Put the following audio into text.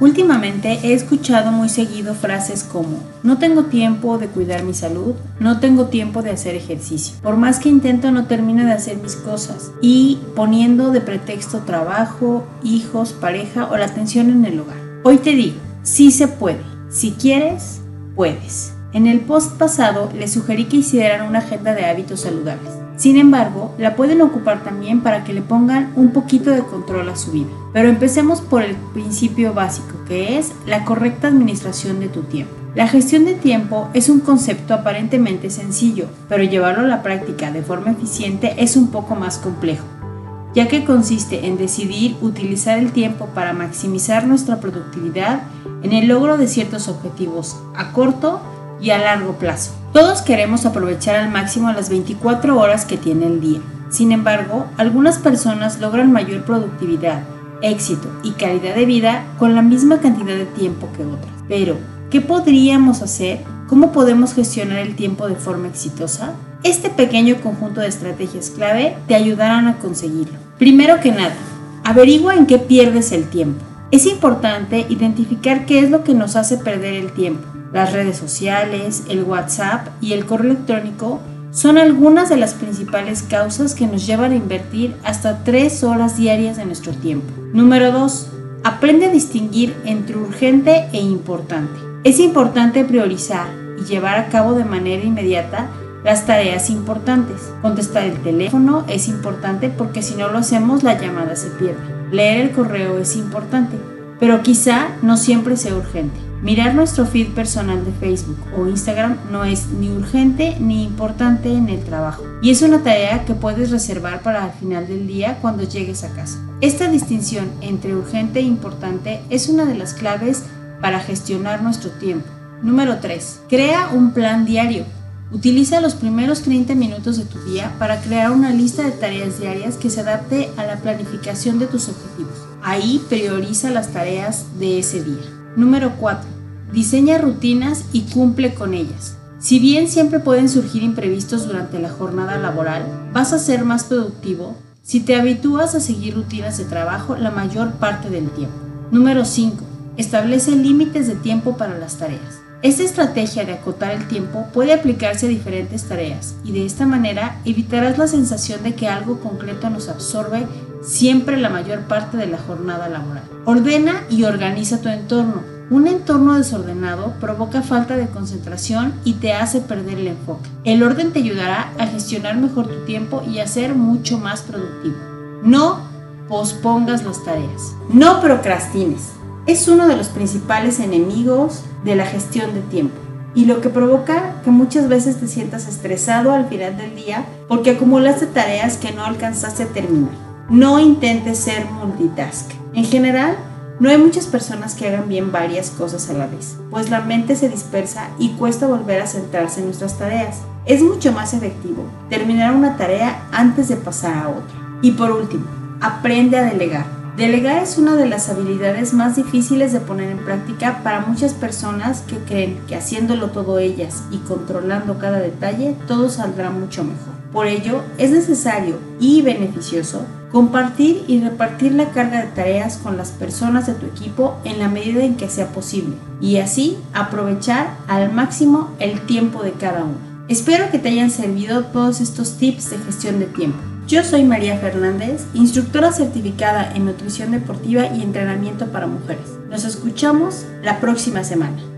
Últimamente he escuchado muy seguido frases como no tengo tiempo de cuidar mi salud, no tengo tiempo de hacer ejercicio, por más que intento no termino de hacer mis cosas y poniendo de pretexto trabajo, hijos, pareja o la atención en el hogar. Hoy te digo, sí se puede, si quieres, puedes. En el post pasado les sugerí que hicieran una agenda de hábitos saludables. Sin embargo, la pueden ocupar también para que le pongan un poquito de control a su vida. Pero empecemos por el principio básico, que es la correcta administración de tu tiempo. La gestión de tiempo es un concepto aparentemente sencillo, pero llevarlo a la práctica de forma eficiente es un poco más complejo, ya que consiste en decidir utilizar el tiempo para maximizar nuestra productividad en el logro de ciertos objetivos a corto y a largo plazo. Todos queremos aprovechar al máximo las 24 horas que tiene el día. Sin embargo, algunas personas logran mayor productividad, éxito y calidad de vida con la misma cantidad de tiempo que otras. Pero, ¿qué podríamos hacer? ¿Cómo podemos gestionar el tiempo de forma exitosa? Este pequeño conjunto de estrategias clave te ayudarán a conseguirlo. Primero que nada, averigua en qué pierdes el tiempo. Es importante identificar qué es lo que nos hace perder el tiempo las redes sociales, el WhatsApp y el correo electrónico son algunas de las principales causas que nos llevan a invertir hasta 3 horas diarias de nuestro tiempo. Número 2. Aprende a distinguir entre urgente e importante. Es importante priorizar y llevar a cabo de manera inmediata las tareas importantes. Contestar el teléfono es importante porque si no lo hacemos la llamada se pierde. Leer el correo es importante, pero quizá no siempre sea urgente. Mirar nuestro feed personal de Facebook o Instagram no es ni urgente ni importante en el trabajo y es una tarea que puedes reservar para el final del día cuando llegues a casa. Esta distinción entre urgente e importante es una de las claves para gestionar nuestro tiempo. Número 3. Crea un plan diario. Utiliza los primeros 30 minutos de tu día para crear una lista de tareas diarias que se adapte a la planificación de tus objetivos. Ahí prioriza las tareas de ese día. Número 4. Diseña rutinas y cumple con ellas. Si bien siempre pueden surgir imprevistos durante la jornada laboral, vas a ser más productivo si te habitúas a seguir rutinas de trabajo la mayor parte del tiempo. Número 5. Establece límites de tiempo para las tareas. Esta estrategia de acotar el tiempo puede aplicarse a diferentes tareas y de esta manera evitarás la sensación de que algo concreto nos absorbe siempre la mayor parte de la jornada laboral. Ordena y organiza tu entorno un entorno desordenado provoca falta de concentración y te hace perder el enfoque. El orden te ayudará a gestionar mejor tu tiempo y a ser mucho más productivo. No pospongas las tareas. No procrastines. Es uno de los principales enemigos de la gestión de tiempo y lo que provoca que muchas veces te sientas estresado al final del día porque acumulaste tareas que no alcanzaste a terminar. No intentes ser multitask. En general, no hay muchas personas que hagan bien varias cosas a la vez, pues la mente se dispersa y cuesta volver a centrarse en nuestras tareas. Es mucho más efectivo terminar una tarea antes de pasar a otra. Y por último, aprende a delegar. Delegar es una de las habilidades más difíciles de poner en práctica para muchas personas que creen que haciéndolo todo ellas y controlando cada detalle, todo saldrá mucho mejor. Por ello, es necesario y beneficioso Compartir y repartir la carga de tareas con las personas de tu equipo en la medida en que sea posible y así aprovechar al máximo el tiempo de cada uno. Espero que te hayan servido todos estos tips de gestión de tiempo. Yo soy María Fernández, instructora certificada en nutrición deportiva y entrenamiento para mujeres. Nos escuchamos la próxima semana.